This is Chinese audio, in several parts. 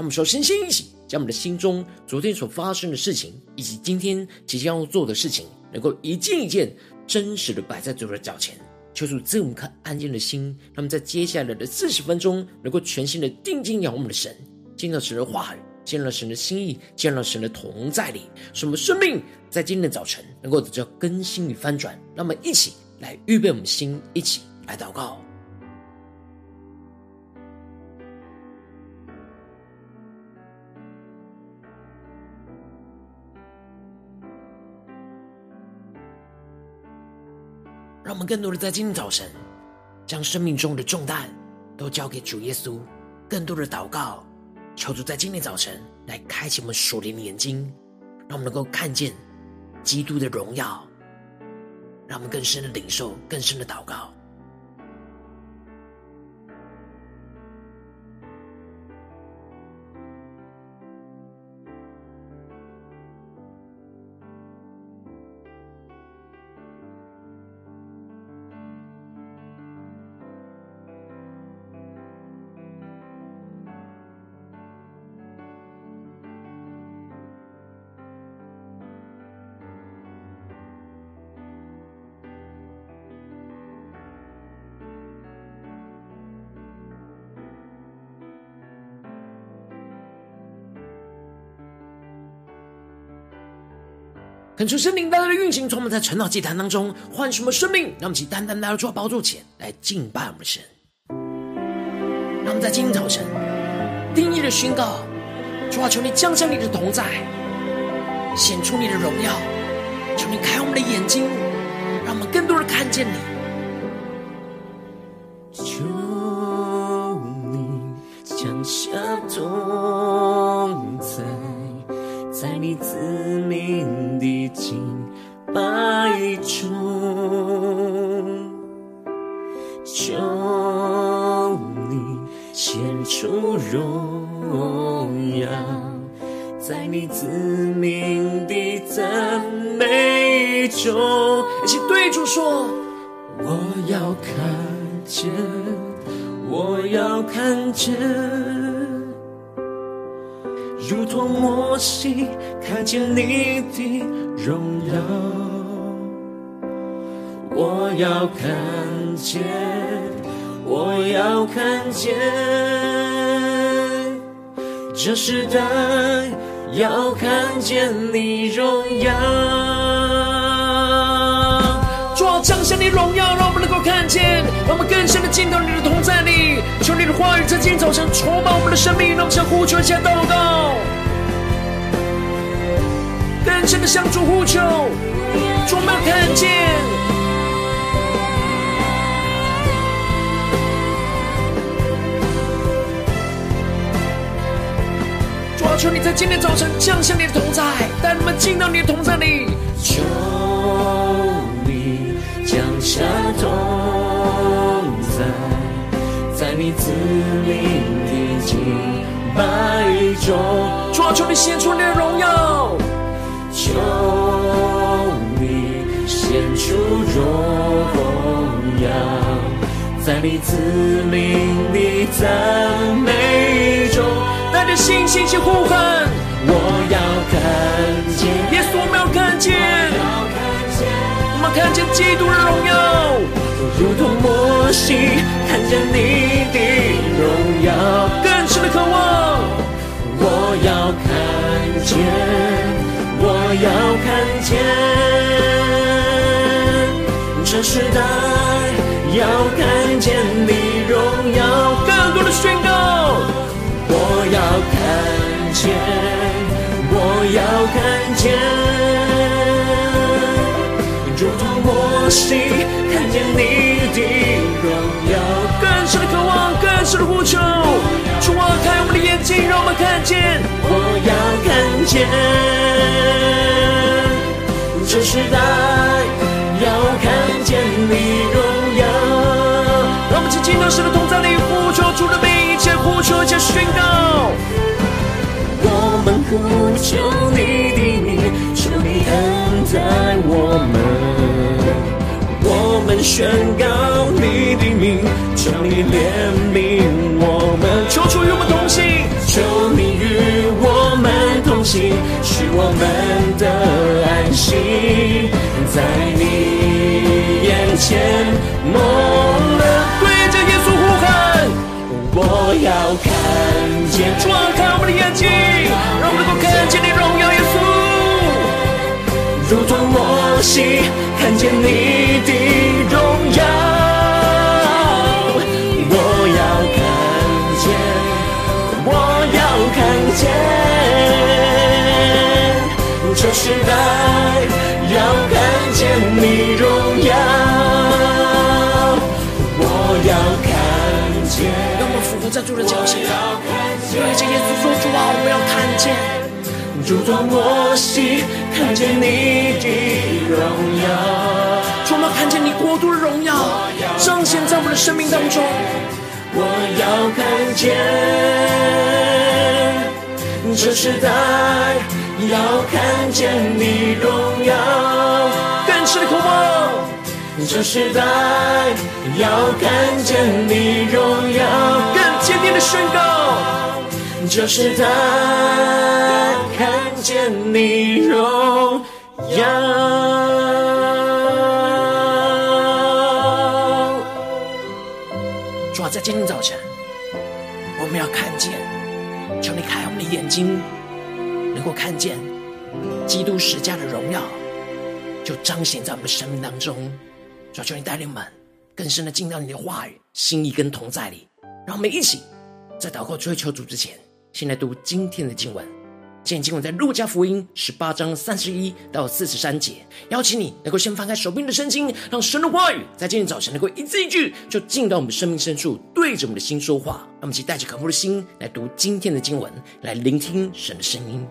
让我们说，先先一起。将我们的心中昨天所发生的事情，以及今天即将要做的事情，能够一件一件真实的摆在主的脚前，求主赐我们颗安静的心，让我们在接下来的四十分钟，能够全心的定睛仰望我们的神，见到神的话语，见到神的心意，见到神的同在里，使我们生命在今天的早晨能够得到更新与翻转。那么一起来预备我们的心，一起来祷告。让我们更多的在今天早晨，将生命中的重担都交给主耶稣，更多的祷告，求主在今天早晨来开启我们属灵的眼睛，让我们能够看见基督的荣耀，让我们更深的领受，更深的祷告。恳求圣灵大大的运行，从我们在晨祷祭坛当中唤出我们生命，让我们起单单来到主宝座前来敬拜我们的神。让我们在今天早晨定义的宣告：主啊，求你降下你的同在，显出你的荣耀，求你开我们的眼睛，让我们更多人看见你。看见你的荣耀，我要看见，我要看见，这时代要看见你荣耀。主啊，降下你荣耀，让我们能够看见，让我们更深的进到你的同在里。求你的话语在今天早晨充满我们的生命，让我们向呼求，向祷告。的向主呼求，主啊，看见，主啊，求你在今天早晨降下你的同在，带我们进到你的同在里。求你降下同在，在你子民的敬拜中。主啊，求你显出你的荣耀。求你显出荣耀，在你子民的赞美中，带着信心去呼喊。我要看见，耶稣，我们要看见，我们看见基督的荣耀，如同摩西看见你的荣耀，更深的渴望。我要看见。我要看见，这时代要看见你荣耀，更多的宣告。我要看见，我要看见，如同我。我心，看见你的荣耀。更深的渴望，更深的呼求。主啊，开我们的眼睛，让我们看见。我要看见，这时代要看见你荣耀。让我们尽到神的同在里呼求主的名，一切呼求，一切宣告。我们呼求你的名，求你恩待我们。我们宣告你的名，求你怜悯我们。求主与我们同行，求你与我们同行，使我们的心在你眼前蒙了。对着耶稣呼喊，我要看见，主啊，开我们的眼睛，让我能够看见你荣耀耶稣，如同我心看见你的时代要看见你荣耀，我要看见。让我们俯伏在主的脚前，对着耶稣说：“主啊，我们要看见，如同摩西看见你的荣耀，主，我们要看见你国度的荣耀彰显在我们的生命当中。我要看见。”这时代要看见你荣耀，更深的渴望。这时代要看见你荣耀，更坚定的宣告。这时代看见你荣耀。主啊，在今天早晨，我们要看见。求你开我们的眼睛，能够看见基督十架的荣耀，就彰显在我们的生命当中。主，求你带领我们更深的进到你的话语、心意跟同在里。让我们一起在祷告追求主之前，先来读今天的经文。今天经文在路加福音十八章三十一到四十三节，邀请你能够先翻开手边的圣经，让神的话语在今天早晨能够一字一句就进到我们生命深处，对着我们的心说话。让我们一起带着渴慕的心来读今天的经文，来聆听神的声音。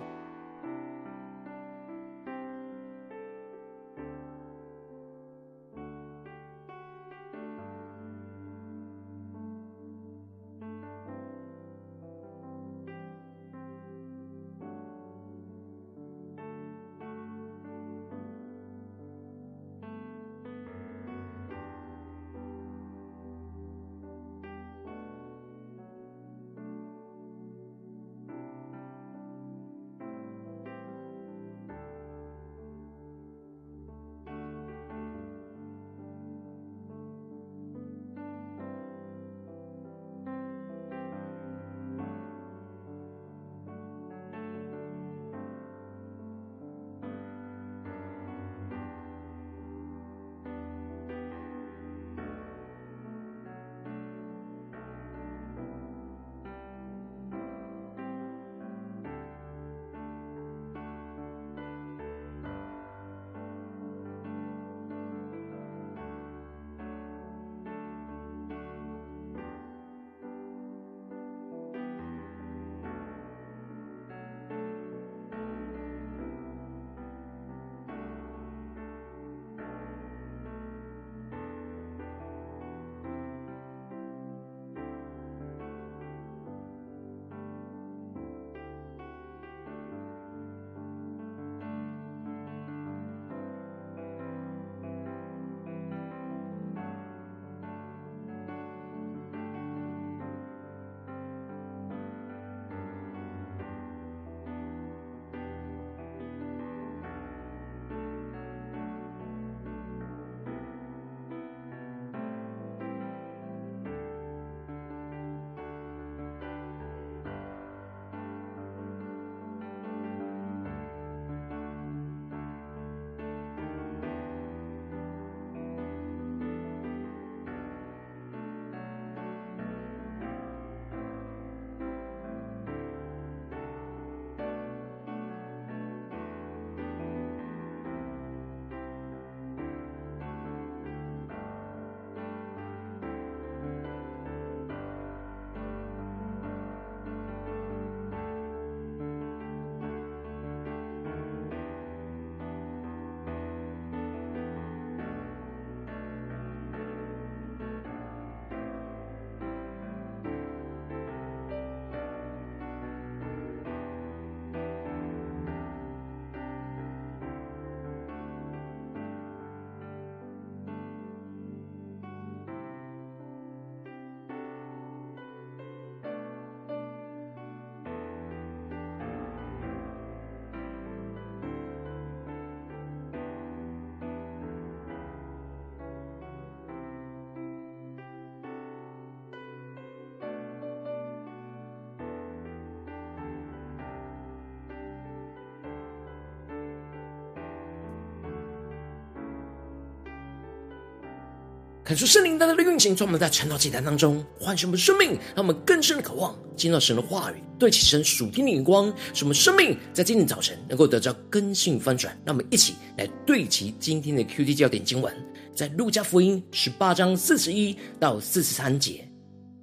看出圣灵大大的运行，从我们在晨祷祭坛当中唤醒我们生命，让我们更深的渴望见到神的话语，对齐神属天的眼光，使我们生命在今天早晨能够得到更新翻转。让我们一起来对齐今天的 QT 焦点经文，在路加福音十八章四十一到四十三节。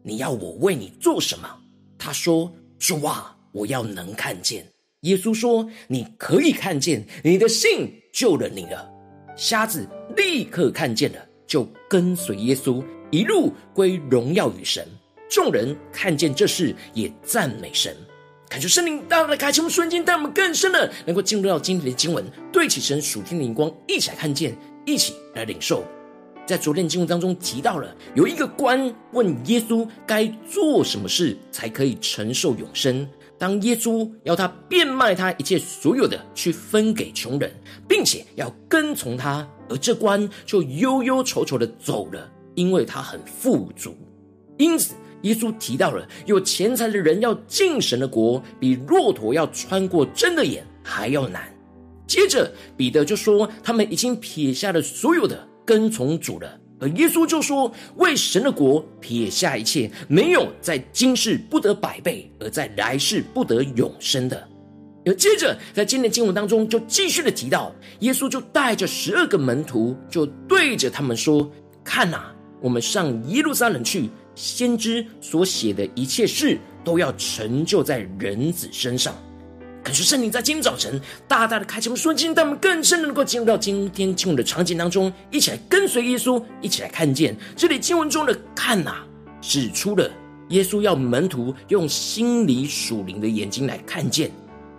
你要我为你做什么？他说：主啊，我要能看见。耶稣说：你可以看见，你的信救了你了。瞎子立刻看见了。就跟随耶稣一路归荣耀与神。众人看见这事，也赞美神。感谢圣灵大大的开启我们瞬间，带我们更深的能够进入到今天的经文，对起神属天的灵光，一起来看见，一起来领受。在昨天的经文当中提到了，有一个官问耶稣该做什么事才可以承受永生。当耶稣要他变卖他一切所有的，去分给穷人，并且要跟从他，而这官就忧忧愁愁的走了，因为他很富足。因此，耶稣提到了有钱财的人要进神的国，比骆驼要穿过针的眼还要难。接着，彼得就说，他们已经撇下了所有的，跟从主了。而耶稣就说：“为神的国撇下一切，没有在今世不得百倍，而在来世不得永生的。”而接着在今天的经文当中，就继续的提到，耶稣就带着十二个门徒，就对着他们说：“看哪，我们上耶路撒冷去，先知所写的一切事，都要成就在人子身上。”感谢圣灵在今天早晨大大的开启我们瞬间，带我们更深的能够进入到今天经文的场景当中，一起来跟随耶稣，一起来看见这里经文中的“看呐”，指出了耶稣要门徒用心里属灵的眼睛来看见，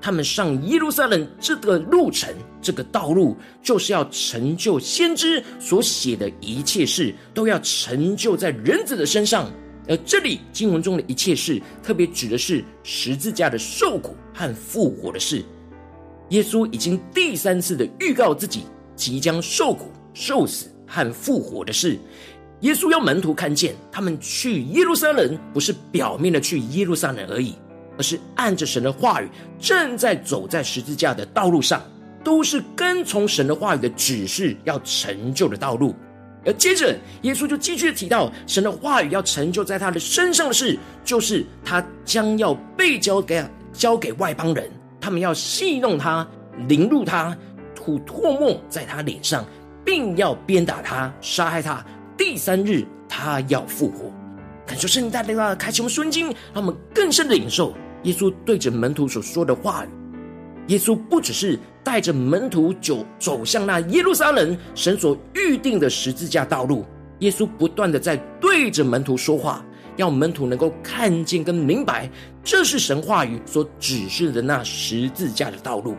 他们上耶路撒冷这个路程，这个道路就是要成就先知所写的一切事，都要成就在人子的身上。而这里经文中的一切事，特别指的是十字架的受苦和复活的事。耶稣已经第三次的预告自己即将受苦、受死和复活的事。耶稣要门徒看见，他们去耶路撒冷不是表面的去耶路撒冷而已，而是按着神的话语，正在走在十字架的道路上，都是跟从神的话语的指示要成就的道路。而接着，耶稣就继续提到，神的话语要成就在他的身上的事，就是他将要被交给交给外邦人，他们要戏弄他、凌辱他、吐唾沫在他脸上，并要鞭打他、杀害他。第三日，他要复活。感受圣灵带领他开启我们瞬经，让我们更深的领受耶稣对着门徒所说的话语。耶稣不只是带着门徒就走向那耶路撒冷神所预定的十字架道路，耶稣不断的在对着门徒说话，要门徒能够看见跟明白，这是神话语所指示的那十字架的道路。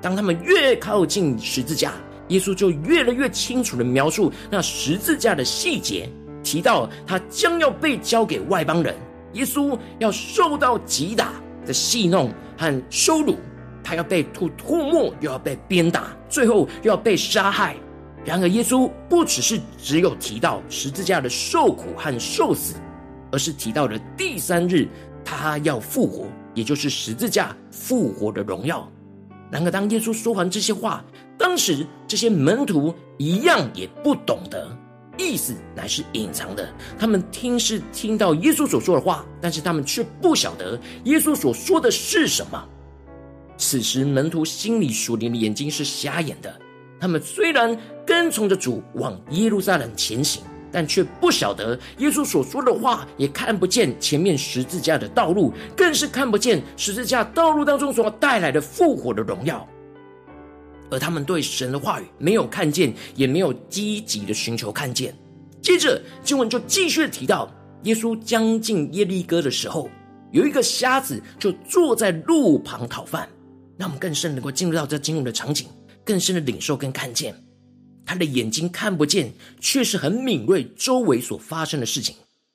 当他们越靠近十字架，耶稣就越来越清楚的描述那十字架的细节，提到他将要被交给外邦人，耶稣要受到击打的戏弄和羞辱。他要被吐唾沫，又要被鞭打，最后又要被杀害。然而，耶稣不只是只有提到十字架的受苦和受死，而是提到了第三日他要复活，也就是十字架复活的荣耀。然而，当耶稣说完这些话，当时这些门徒一样也不懂得，意思乃是隐藏的。他们听是听到耶稣所说的话，但是他们却不晓得耶稣所说的是什么。此时，门徒心里属灵的眼睛是瞎眼的。他们虽然跟从着主往耶路撒冷前行，但却不晓得耶稣所说的话，也看不见前面十字架的道路，更是看不见十字架道路当中所带来的复活的荣耀。而他们对神的话语没有看见，也没有积极的寻求看见。接着，经文就继续提到，耶稣将近耶利哥的时候，有一个瞎子就坐在路旁讨饭。让我们更深能够进入到这经文的场景，更深的领受跟看见，他的眼睛看不见，却是很敏锐周围所发生的事情。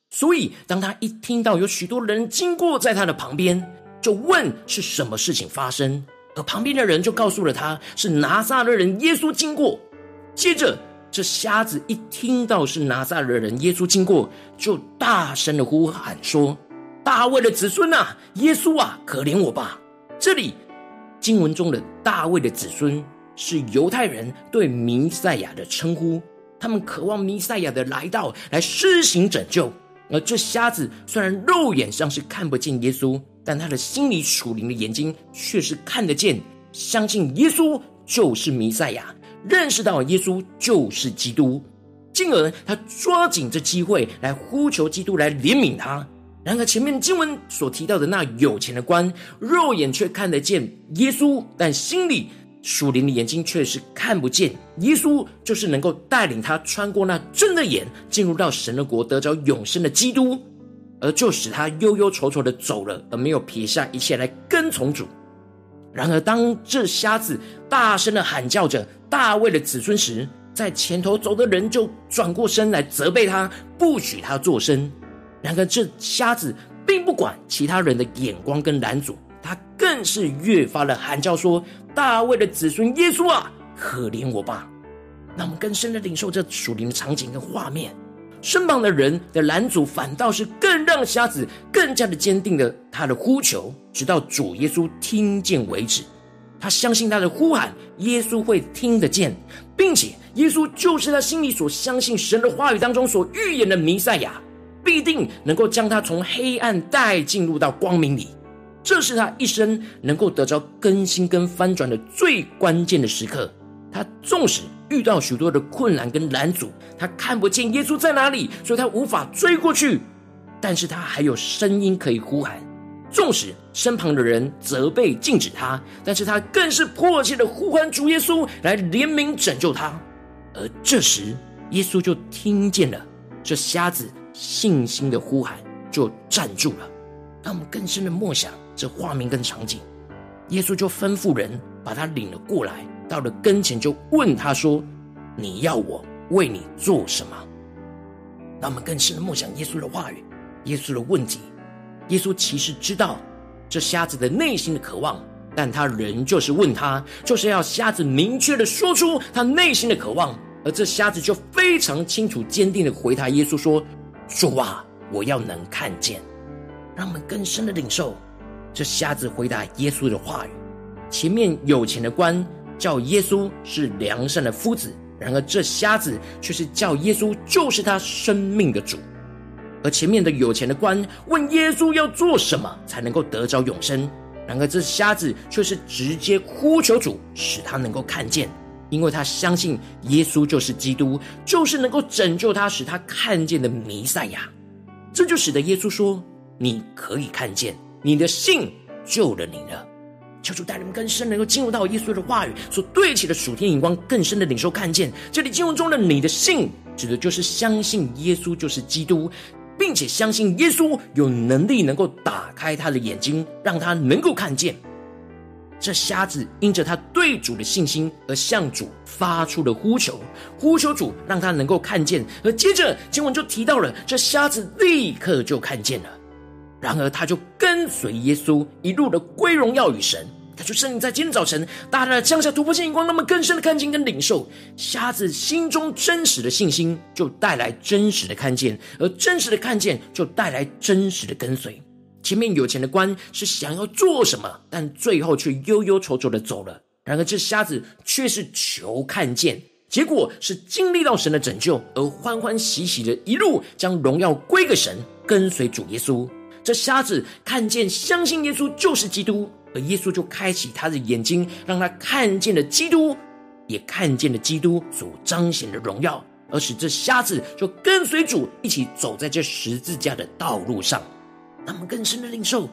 所以，当他一听到有许多人经过在他的旁边，就问是什么事情发生，而旁边的人就告诉了他是拿撒勒人耶稣经过。接着，这瞎子一听到是拿撒勒人耶稣经过，就大声的呼喊说：“大卫的子孙啊，耶稣啊，可怜我吧！”这里。经文中的大卫的子孙是犹太人对弥赛亚的称呼，他们渴望弥赛亚的来到，来施行拯救。而这瞎子虽然肉眼上是看不见耶稣，但他的心里属灵的眼睛却是看得见，相信耶稣就是弥赛亚，认识到耶稣就是基督，进而他抓紧这机会来呼求基督来怜悯他。然而前面经文所提到的那有钱的官，肉眼却看得见耶稣，但心里。属灵的眼睛却是看不见耶稣，就是能够带领他穿过那真的眼，进入到神的国，得着永生的基督，而就使他忧忧愁愁的走了，而没有撇下一切来跟从主。然而，当这瞎子大声的喊叫着大卫的子孙时，在前头走的人就转过身来责备他，不许他作声。然而，这瞎子并不管其他人的眼光跟拦阻。他更是越发的喊叫说：“大卫的子孙耶稣啊，可怜我吧！”那我们更深的领受这属灵的场景跟画面，身旁的人的拦阻，反倒是更让瞎子更加的坚定了他的呼求，直到主耶稣听见为止。他相信他的呼喊，耶稣会听得见，并且耶稣就是他心里所相信神的话语当中所预言的弥赛亚，必定能够将他从黑暗带进入到光明里。这是他一生能够得着更新跟翻转的最关键的时刻。他纵使遇到许多的困难跟拦阻，他看不见耶稣在哪里，所以他无法追过去。但是他还有声音可以呼喊。纵使身旁的人责备禁止他，但是他更是迫切的呼唤主耶稣来怜悯拯救他。而这时，耶稣就听见了这瞎子信心的呼喊，就站住了。让我们更深的默想。这画面跟场景，耶稣就吩咐人把他领了过来，到了跟前就问他说：“你要我为你做什么？”让我们更深的默想耶稣的话语，耶稣的问题。耶稣其实知道这瞎子的内心的渴望，但他仍旧是问他，就是要瞎子明确的说出他内心的渴望。而这瞎子就非常清楚、坚定的回答耶稣说：“主啊，我要能看见。”让我们更深的领受。这瞎子回答耶稣的话语，前面有钱的官叫耶稣是良善的夫子，然而这瞎子却是叫耶稣就是他生命的主。而前面的有钱的官问耶稣要做什么才能够得着永生，然而这瞎子却是直接呼求主，使他能够看见，因为他相信耶稣就是基督，就是能够拯救他、使他看见的弥赛亚。这就使得耶稣说：“你可以看见。”你的信救了你了，求主带领我们更深，能够进入到耶稣的话语所对齐的属天眼光，更深的领受看见。这里经文中的“你的信”指的就是相信耶稣就是基督，并且相信耶稣有能力能够打开他的眼睛，让他能够看见。这瞎子因着他对主的信心而向主发出了呼求，呼求主让他能够看见。而接着经文就提到了，这瞎子立刻就看见了。然而，他就跟随耶稣一路的归荣耀与神。他就圣灵在今天早晨大大的降下突破性眼光，那么更深的看见跟领受。瞎子心中真实的信心，就带来真实的看见；而真实的看见，就带来真实的跟随。前面有钱的官是想要做什么，但最后却忧忧愁愁的走了。然而，这瞎子却是求看见，结果是经历到神的拯救，而欢欢喜喜的一路将荣耀归给神，跟随主耶稣。这瞎子看见、相信耶稣就是基督，而耶稣就开启他的眼睛，让他看见了基督，也看见了基督所彰显的荣耀，而使这瞎子就跟随主一起走在这十字架的道路上。他们更深的领受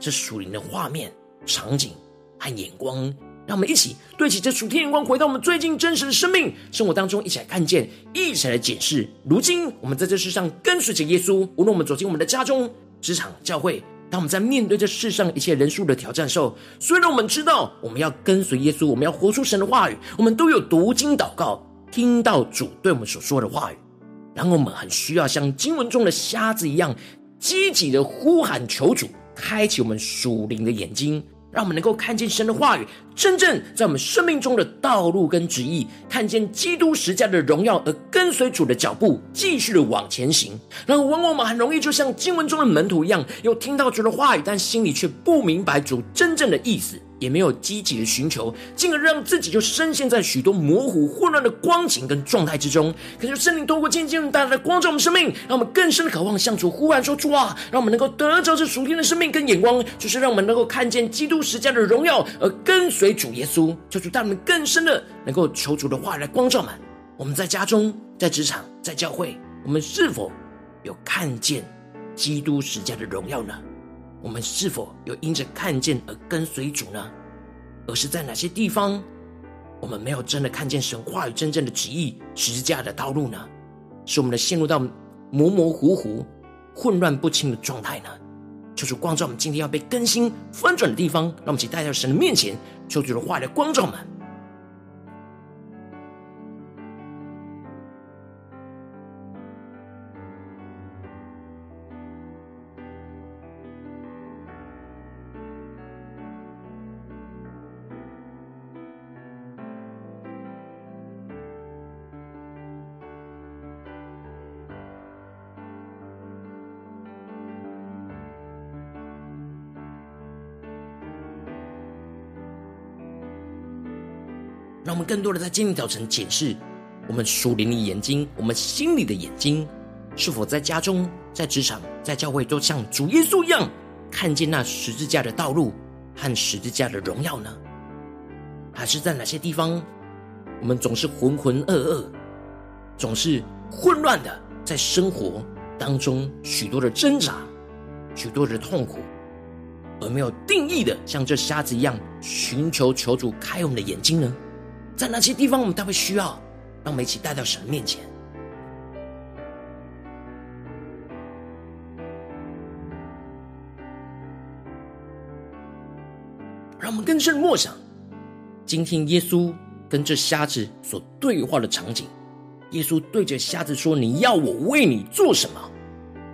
这属灵的画面、场景和眼光，让我们一起对齐这属天眼光，回到我们最近真实的生命生活当中，一起来看见，一起来检视。如今我们在这世上跟随着耶稣，无论我们走进我们的家中。职场教会，当我们在面对这世上一切人数的挑战时候，虽然我们知道我们要跟随耶稣，我们要活出神的话语，我们都有读经祷告，听到主对我们所说的话语，然后我们很需要像经文中的瞎子一样，积极的呼喊求主，开启我们属灵的眼睛，让我们能够看见神的话语真正在我们生命中的道路跟旨意，看见基督十架的荣耀，而跟随主的脚步，继续的往前行。然后，往往我们很容易就像经文中的门徒一样，有听到主的话语，但心里却不明白主真正的意思。也没有积极的寻求，进而让自己就深陷在许多模糊混乱的光景跟状态之中。可是圣灵透过渐渐带来的光照我们生命，让我们更深的渴望向主呼喊说：“主啊，让我们能够得着这属天的生命跟眼光，就是让我们能够看见基督十架的荣耀，而跟随为主耶稣。求主带我们更深的能够求主的话来光照们。我们在家中、在职场、在教会，我们是否有看见基督十架的荣耀呢？”我们是否有因着看见而跟随主呢？而是在哪些地方，我们没有真的看见神话语真正的旨意、十字架的道路呢？使我们的陷入到模模糊糊、混乱不清的状态呢？求主光照我们今天要被更新翻转的地方，让我们一起带到神的面前，求主的话来光照我们。让我们更多的在今天早晨检视我们属灵的眼睛，我们心里的眼睛，是否在家中、在职场、在教会，都像主耶稣一样，看见那十字架的道路和十字架的荣耀呢？还是在哪些地方，我们总是浑浑噩噩，总是混乱的，在生活当中许多的挣扎、许多的痛苦，而没有定义的，像这瞎子一样寻求求主开我们的眼睛呢？在哪些地方，我们特别需要让我们一起带到神面前，让我们更深默想今天耶稣跟这瞎子所对话的场景。耶稣对着瞎子说：“你要我为你做什么？”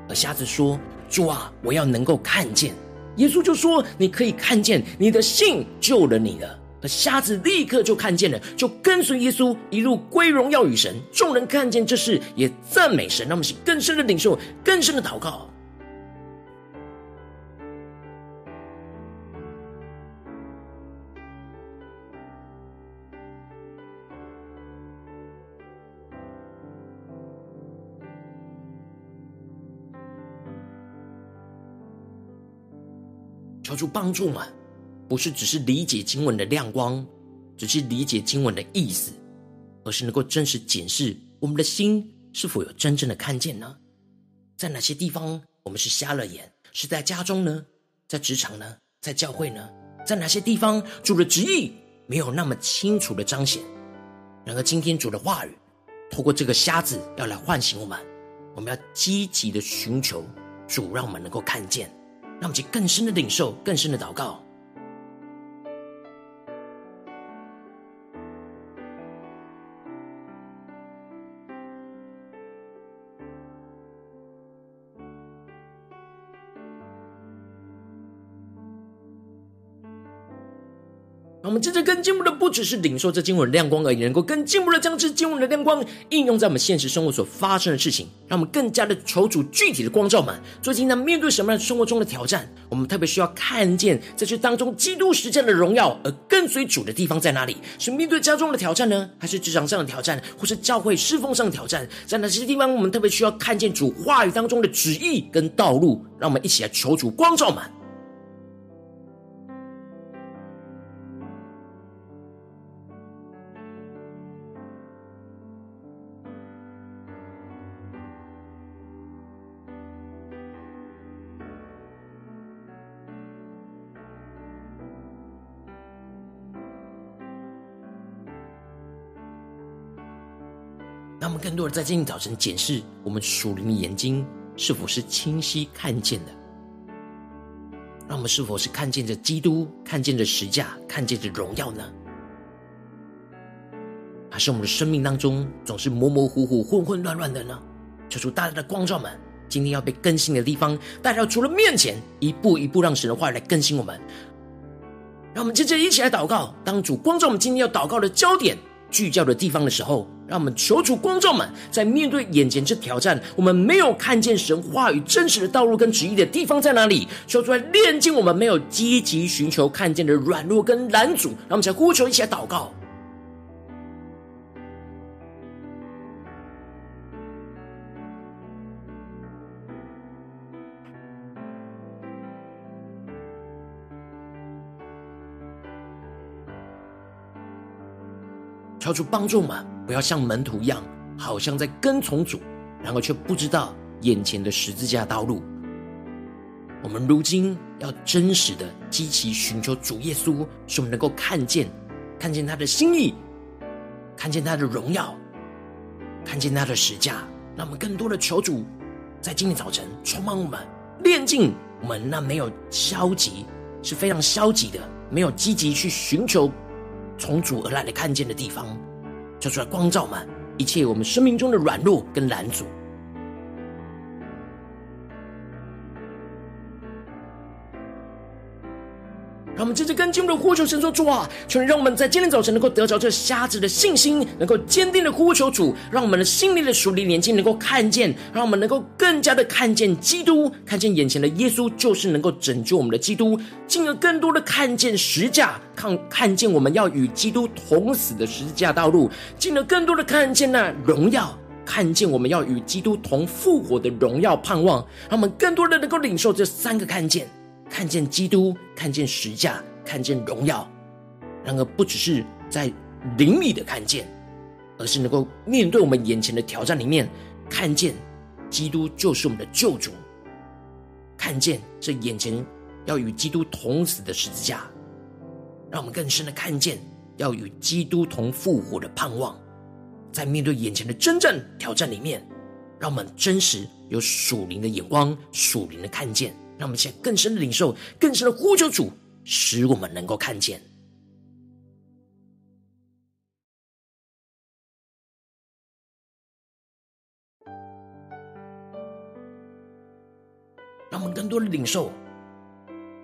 而瞎子说：“主啊，我要能够看见。”耶稣就说：“你可以看见，你的信救了你了。”那瞎子立刻就看见了，就跟随耶稣一路归荣耀与神。众人看见这事，也赞美神。那么是更深的领受，更深的祷告。求主帮助们。不是只是理解经文的亮光，只是理解经文的意思，而是能够真实检视我们的心是否有真正的看见呢？在哪些地方我们是瞎了眼？是在家中呢？在职场呢？在教会呢？在哪些地方主的旨意没有那么清楚的彰显？然而今天主的话语透过这个瞎子要来唤醒我们，我们要积极的寻求主，让我们能够看见，让我们去更深的领受，更深的祷告。我们真正更进步的，不只是领受这经文的亮光而已，能够更进步的将这经文的亮光应用在我们现实生活所发生的事情，让我们更加的求主具体的光照们。最近呢，面对什么样的生活中的挑战，我们特别需要看见在这当中基督实践的荣耀，而跟随主的地方在哪里？是面对家中的挑战呢，还是职场上的挑战，或是教会侍奉上的挑战？在哪些地方，我们特别需要看见主话语当中的旨意跟道路？让我们一起来求主光照们。更多的在今天早晨检视我们属灵的眼睛是否是清晰看见的，让我们是否是看见着基督，看见着十架，看见着荣耀呢？还是我们的生命当中总是模模糊糊、混混乱乱的呢？求主大大的光照们，今天要被更新的地方，带到主的面前，一步一步让神的话语来更新我们。让我们接着一起来祷告。当主光照我们今天要祷告的焦点、聚焦的地方的时候，让我们求主光照们，在面对眼前这挑战，我们没有看见神话语真实的道路跟旨意的地方在哪里？求主来炼净我们没有积极寻求看见的软弱跟拦阻。让我们再呼求，一起来祷告。求主帮助我们，不要像门徒一样，好像在跟从主，然后却不知道眼前的十字架道路。我们如今要真实的积极寻求主耶稣，使我们能够看见，看见他的心意，看见他的荣耀，看见他的十架。让我们更多的求主，在今天早晨充满我们，炼净我们那没有消极，是非常消极的，没有积极去寻求。从主而来的看见的地方，就出来光照满一切我们生命中的软弱跟拦阻。们接着跟进入的呼求神说：“主啊，求你让我们在今天早晨能够得着这瞎子的信心，能够坚定的呼求主，让我们的心灵的属灵眼睛能够看见，让我们能够更加的看见基督，看见眼前的耶稣就是能够拯救我们的基督，进而更多的看见十架，看看见我们要与基督同死的十字架道路，进而更多的看见那荣耀，看见我们要与基督同复活的荣耀盼望，让我们更多的能够领受这三个看见。”看见基督，看见十架，看见荣耀。然而，不只是在灵里的看见，而是能够面对我们眼前的挑战里面，看见基督就是我们的救主。看见这眼前要与基督同死的十字架，让我们更深的看见要与基督同复活的盼望。在面对眼前的真正挑战里面，让我们真实有属灵的眼光，属灵的看见。让我们现在更深的领受，更深的呼求主，使我们能够看见。让我们更多的领受，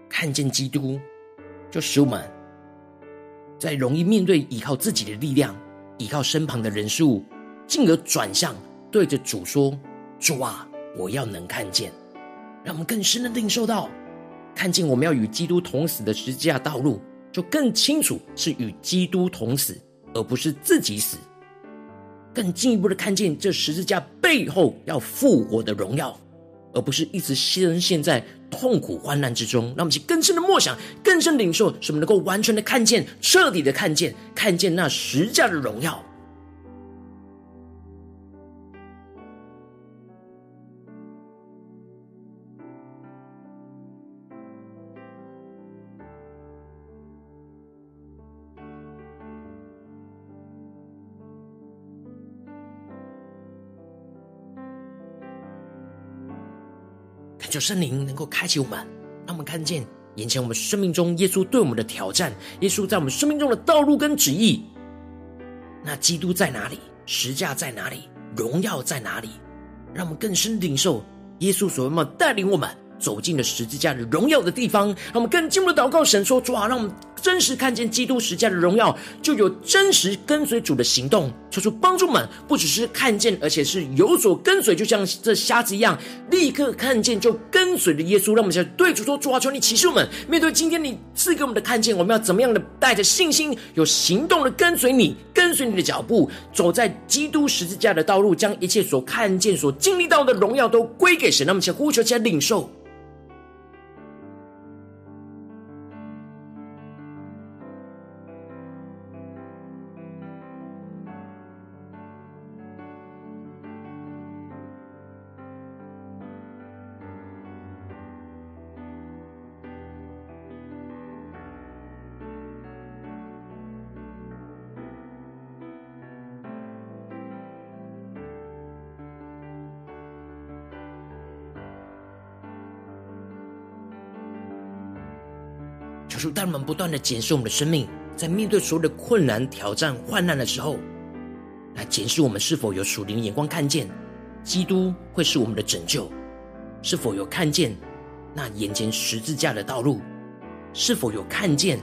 看见基督，就使我们在容易面对依靠自己的力量，依靠身旁的人事物，进而转向对着主说：“主啊，我要能看见。”让我们更深的领受到，看见我们要与基督同死的十字架道路，就更清楚是与基督同死，而不是自己死。更进一步的看见这十字架背后要复活的荣耀，而不是一直深陷在痛苦患难之中。让我们去更深的默想，更深的领受，使我们能够完全的看见，彻底的看见，看见那十字架的荣耀。求圣灵能够开启我们，让我们看见眼前我们生命中耶稣对我们的挑战，耶稣在我们生命中的道路跟旨意。那基督在哪里？十架在哪里？荣耀在哪里？让我们更深领受耶稣所要带领我们走进了十字架的荣耀的地方。让我们更进一步祷告神说：主啊，让我们。真实看见基督十架的荣耀，就有真实跟随主的行动。求主帮助们，不只是看见，而且是有所跟随，就像这瞎子一样，立刻看见就跟随着耶稣。让我们现在对主说：主啊，求你启示我们，面对今天你赐给我们的看见，我们要怎么样的带着信心、有行动的跟随你，跟随你的脚步，走在基督十字架的道路，将一切所看见、所经历到的荣耀都归给神。让我们先呼求，先领受。主，当我们不断的检视我们的生命，在面对所有的困难、挑战、患难的时候，来检视我们是否有属灵的眼光，看见基督会是我们的拯救，是否有看见那眼前十字架的道路，是否有看见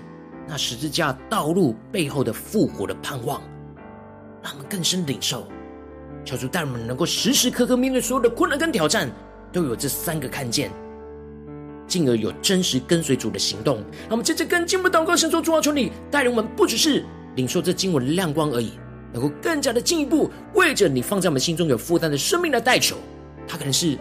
那十字架道路背后的复活的盼望，让我们更深领受。求主带我们能够时时刻刻面对所有的困难跟挑战，都有这三个看见，进而有真实跟随主的行动。让我们接着跟进步祷告，神说主啊，求你带领我们，不只是领受这经文的亮光而已，能够更加的进一步为着你放在我们心中有负担的生命来代求。他可能是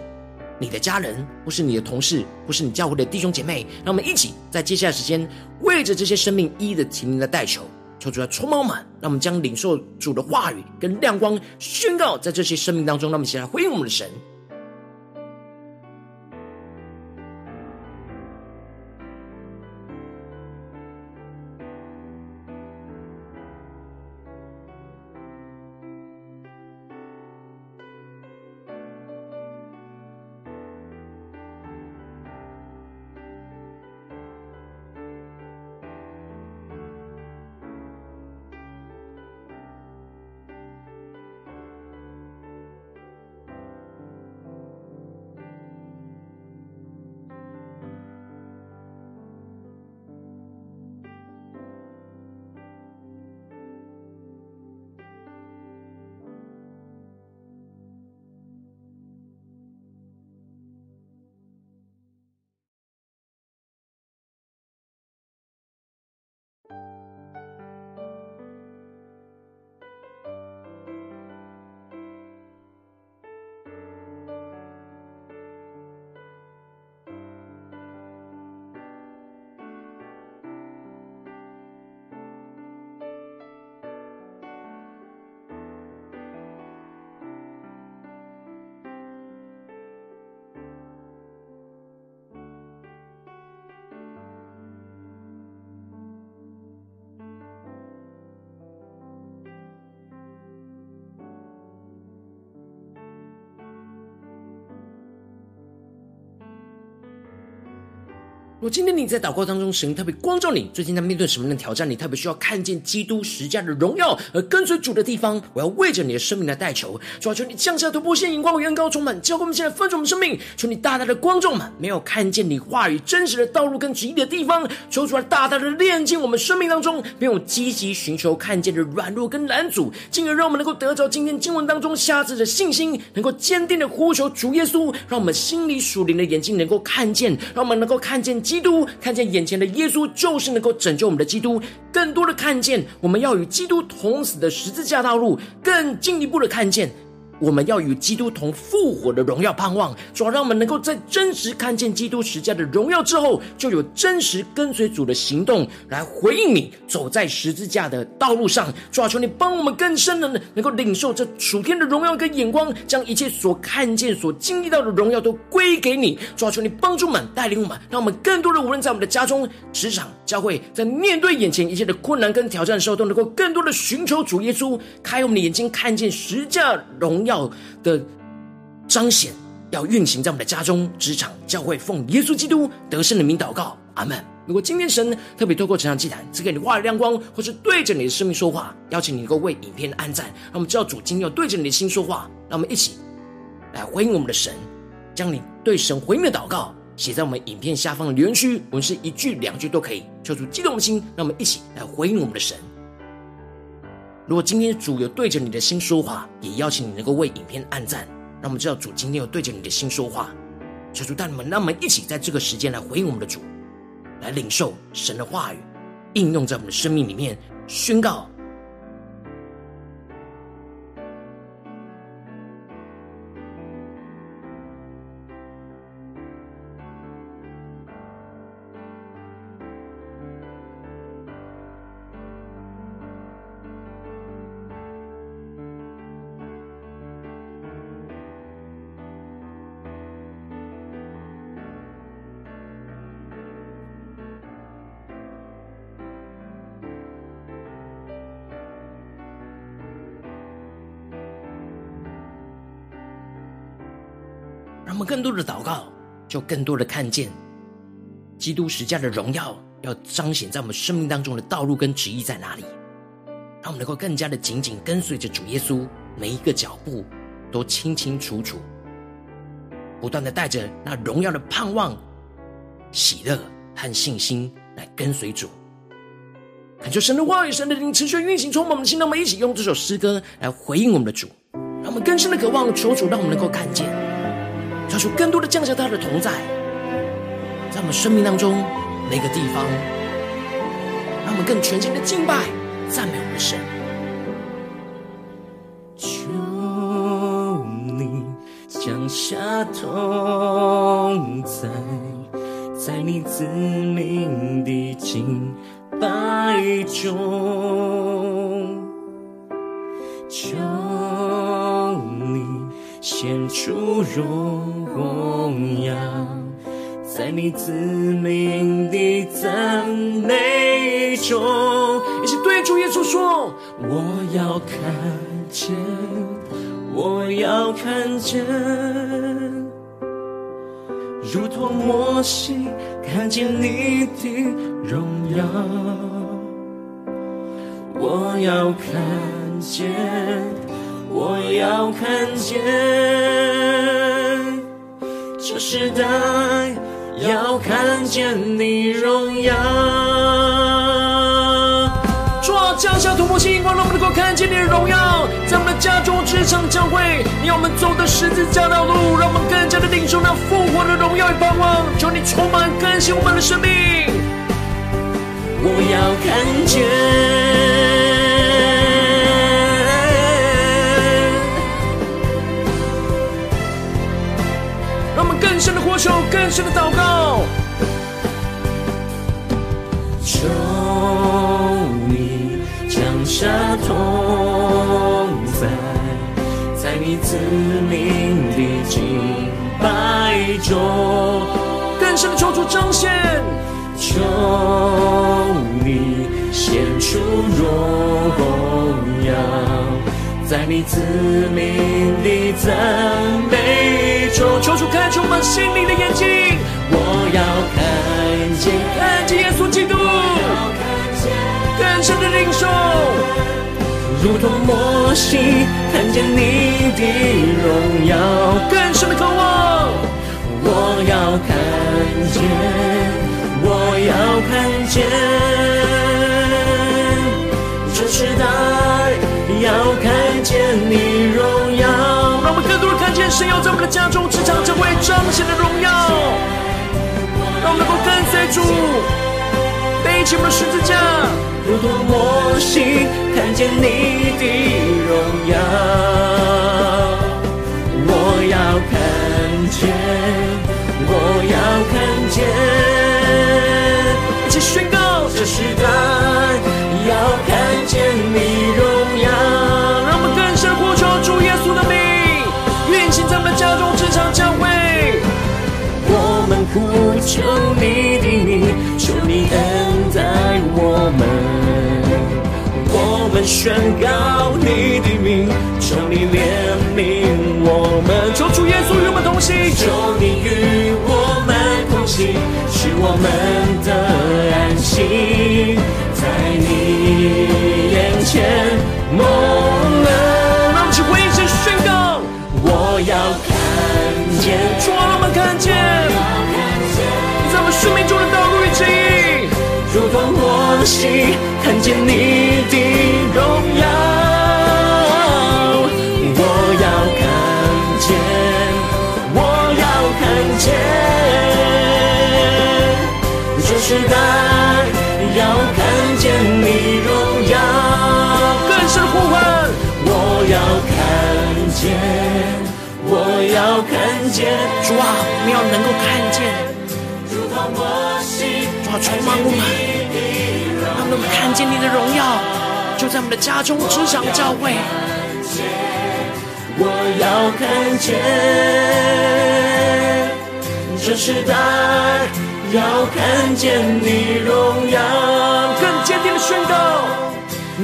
你的家人，或是你的同事，或是你教会的弟兄姐妹。让我们一起在接下来时间，为着这些生命一一的提名的代求。求主来充满我们，让我们将领受主的话语跟亮光宣告在这些生命当中。让我们一起来回应我们的神。果今天你在祷告当中，神特别光照你，最近在面对什么样的挑战？你特别需要看见基督十架的荣耀而跟随主的地方，我要为着你的生命来代求。主啊，求你降下突破性、眼光、远高、充满，教会我们现在分盛我们生命。求你大大的光照们，没有看见你话语真实的道路跟旨意的地方，求主来大大的炼净我们生命当中没有积极寻求看见的软弱跟拦阻，进而让我们能够得着今天经文当中瞎子的信心，能够坚定的呼求主耶稣，让我们心里属灵的眼睛能够看见，让我们能够看见。基督看见眼前的耶稣，就是能够拯救我们的基督。更多的看见，我们要与基督同死的十字架道路，更进一步的看见。我们要与基督同复活的荣耀盼望，主要让我们能够在真实看见基督十架的荣耀之后，就有真实跟随主的行动来回应你走在十字架的道路上。主要求你帮我们更深的能够领受这属天的荣耀跟眼光，将一切所看见、所经历到的荣耀都归给你。主要求你帮助我们带领我们，让我们更多的无论在我们的家中、职场、教会，在面对眼前一切的困难跟挑战的时候，都能够更多的寻求主耶稣，开我们的眼睛，看见十架荣要的彰显，要运行在我们的家中、职场、教会，奉耶稣基督得胜的名祷告，阿门。如果今天神特别透过成长祭坛赐给你话语亮光，或是对着你的生命说话，邀请你能够为影片按赞，让我们知道主今天要对着你的心说话。让我们一起来回应我们的神，将你对神回应的祷告写在我们影片下方的留言区，我们是一句两句都可以，求主激动的心，让我们一起来回应我们的神。如果今天主有对着你的心说话，也邀请你能够为影片按赞，让我们知道主今天有对着你的心说话。求主带你们，让我们一起在这个时间来回应我们的主，来领受神的话语，应用在我们的生命里面，宣告。就更多的看见基督十架的荣耀，要彰显在我们生命当中的道路跟旨意在哪里。让我们能够更加的紧紧跟随着主耶稣，每一个脚步都清清楚楚，不断的带着那荣耀的盼望、喜乐和信心来跟随主。恳求神的话语、神的灵持续运行，充满我们的心。让我们一起用这首诗歌来回应我们的主，让我们更深的渴望求主，让我们能够看见，求出更多的降下他的同在，在我们生命当中每个地方，让我们更全心的敬拜、赞美我们的神。求你降下同在，在你子民的敬拜中，求你显出荣耀，在你子民的赞美中，一起对主耶稣说：我要看见，我要看见。如同摩西看见你的荣耀，我要看见，我要看见，这时代要看见你荣耀。降下突破性眼光，让我们能够看见你的荣耀，在我们的家中、职场、教会，你要我们走的十字架道路，让我们更加的领受那复活的荣耀与盼望。求你充满更新我们的生命。我要看见，中，更深的求主彰显，求你显出荣耀，在你子民的赞美中，求主开启我们心灵的眼睛，我要看见，看见耶稣基督。更深的领受，如同摩西看见你的荣耀，更深的渴望。我要看见，我要看见，这时代要看见你荣耀。让我们更多的看见神要在我们的家中、职场、教会彰显的荣耀。让我们能够跟随主，背起我们的十字架。如同摩西看见你的荣耀，我要看见，我要看见，一起宣告，这时代要看见你荣耀，让我们更深呼求主耶稣的名，运行在我们家中、职场、教会。我们呼求你的名，求你恩待我们。我们宣告你的名，求你怜悯我们。求主耶稣，求你与我们同行，使我们的安心在你眼前蒙恩。让我们回应神宣告，我要看见，主啊，我们看见，在我们生命中的道路与指引，如同摩西看见你的。时代要看见你荣耀，更深呼唤。我要看见，我要看见。主啊，我们要能够看见。主啊，充满我们，让我们看见你的荣耀，就在我们的家中、职场、教会。我要看见，这时代。要看见你荣耀，更坚定的宣告。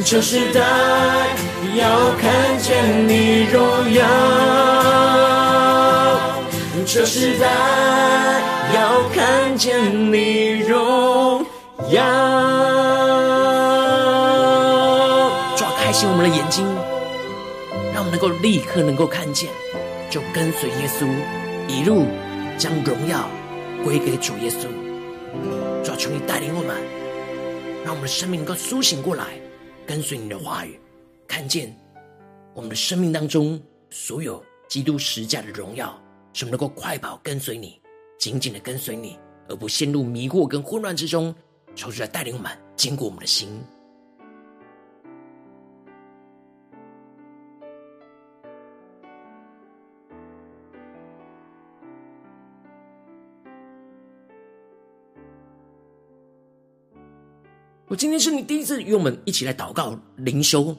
这时代要看见你荣耀，这时代要看见你荣耀。抓，开心我们的眼睛，让我们能够立刻能够看见，就跟随耶稣一路将荣耀归给主耶稣。主啊，求你带领我们，让我们的生命能够苏醒过来，跟随你的话语，看见我们的生命当中所有基督十架的荣耀，使我们能够快跑跟随你，紧紧的跟随你，而不陷入迷惑跟混乱之中。求主来带领我们，坚固我们的心。我今天是你第一次与我们一起来祷告灵修。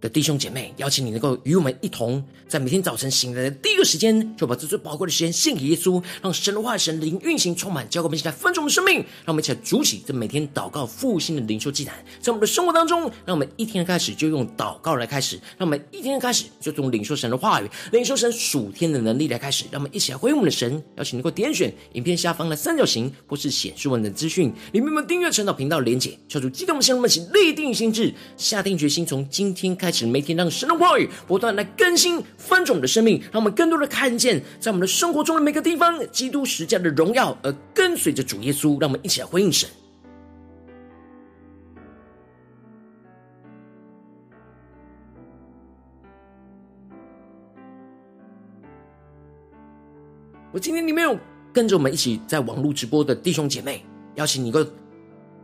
的弟兄姐妹，邀请你能够与我们一同，在每天早晨醒来的第一个时间，就把这最宝贵的时间献给耶稣，让神的话、神灵运行充满，交给我们现在分盛的生命。让我们一起来筑起这每天祷告复兴的灵修祭坛，在我们的生活当中，让我们一天的开始就用祷告来开始，让我们一天的开始就从领受神的话语、领受神属天的能力来开始。让我们一起来回应我们的神，邀请能够点选影片下方的三角形，或是显示文的资讯里面有订阅陈导频道连结，求主激动我们，让我们一起立定心志，下定决心，从今天开开始每天让神的话语不断来更新翻转我们的生命，让我们更多的看见在我们的生活中的每个地方基督十架的荣耀，而跟随着主耶稣，让我们一起来回应神。我今天里面有跟着我们一起在网络直播的弟兄姐妹，邀请你一个。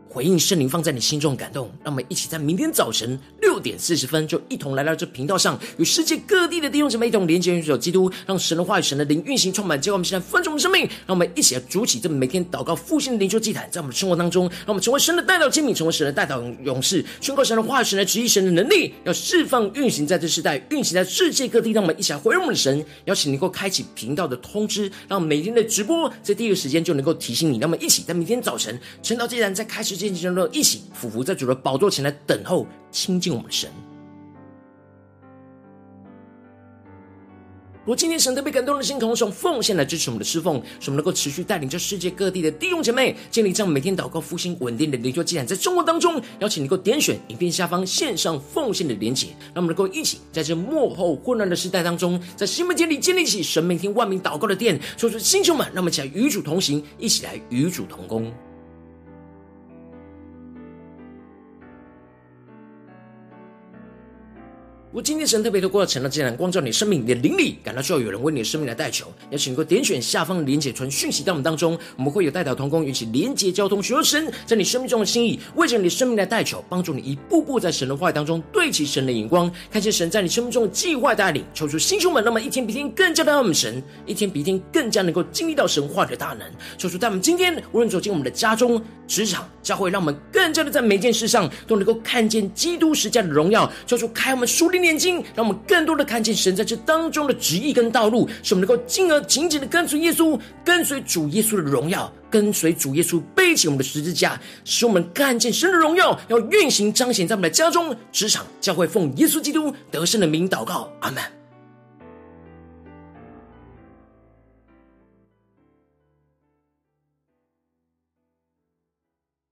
回应圣灵放在你心中的感动，让我们一起在明天早晨六点四十分就一同来到这频道上，与世界各地的弟兄姐妹一同连接、联结基督，让神的话语、神的灵运行充满，结果我们现在分盛的生命，让我们一起来筑起这每天祷告复兴的灵修祭坛，在我们生活当中，让我们成为神的代表器皿，成为神的代表勇士，宣告神的话语、神的旨意、神的能力，要释放运行在这世代，运行在世界各地。让我们一起来回应我们的神，邀请能够开启频道的通知，让每天的直播在第一个时间就能够提醒你。让我们一起在明天早晨，晨祷祭坛在开始之前，一起俯伏在主的宝座前来等候亲近我们神。如今天神特别感动的心，同时奉献来支持我们的侍奉，使我们能够持续带领着世界各地的弟兄姐妹建立这样每天祷告复兴稳定的灵修祭坛，在生活当中，邀请你能够点选影片下方线上奉献的连结，让我们能够一起在这幕后混乱的时代当中，在新门前里建立起神每天万名祷告的殿。说出弟兄们，让我们一起来与主同行，一起来与主同工。如果今天神特别透过了晨祷祭坛光照你生命，你的灵里感到需要有人为你的生命来代求，邀请你点选下方连结传讯息到我们当中，我们会有代祷同工与其连结交通，寻求神在你生命中的心意，为着你生命来代求，帮助你一步步在神的话语当中对齐神的眼光，看见神在你生命中的计划带领，求出心胸们，那么一天比一天更加的爱我们神，一天比一天更加能够经历到神话的大能，求出在我们今天无论走进我们的家中、职场、教会，让我们更加的在每件事上都能够看见基督十架的荣耀，叫出开我们属灵眼睛，让我们更多的看见神在这当中的旨意跟道路，使我们能够进而紧紧的跟随耶稣，跟随主耶稣的荣耀，跟随主耶稣背起我们的十字架，使我们看见神的荣耀要运行彰显在我们的家中、职场、教会，奉耶稣基督得胜的名祷告，阿门。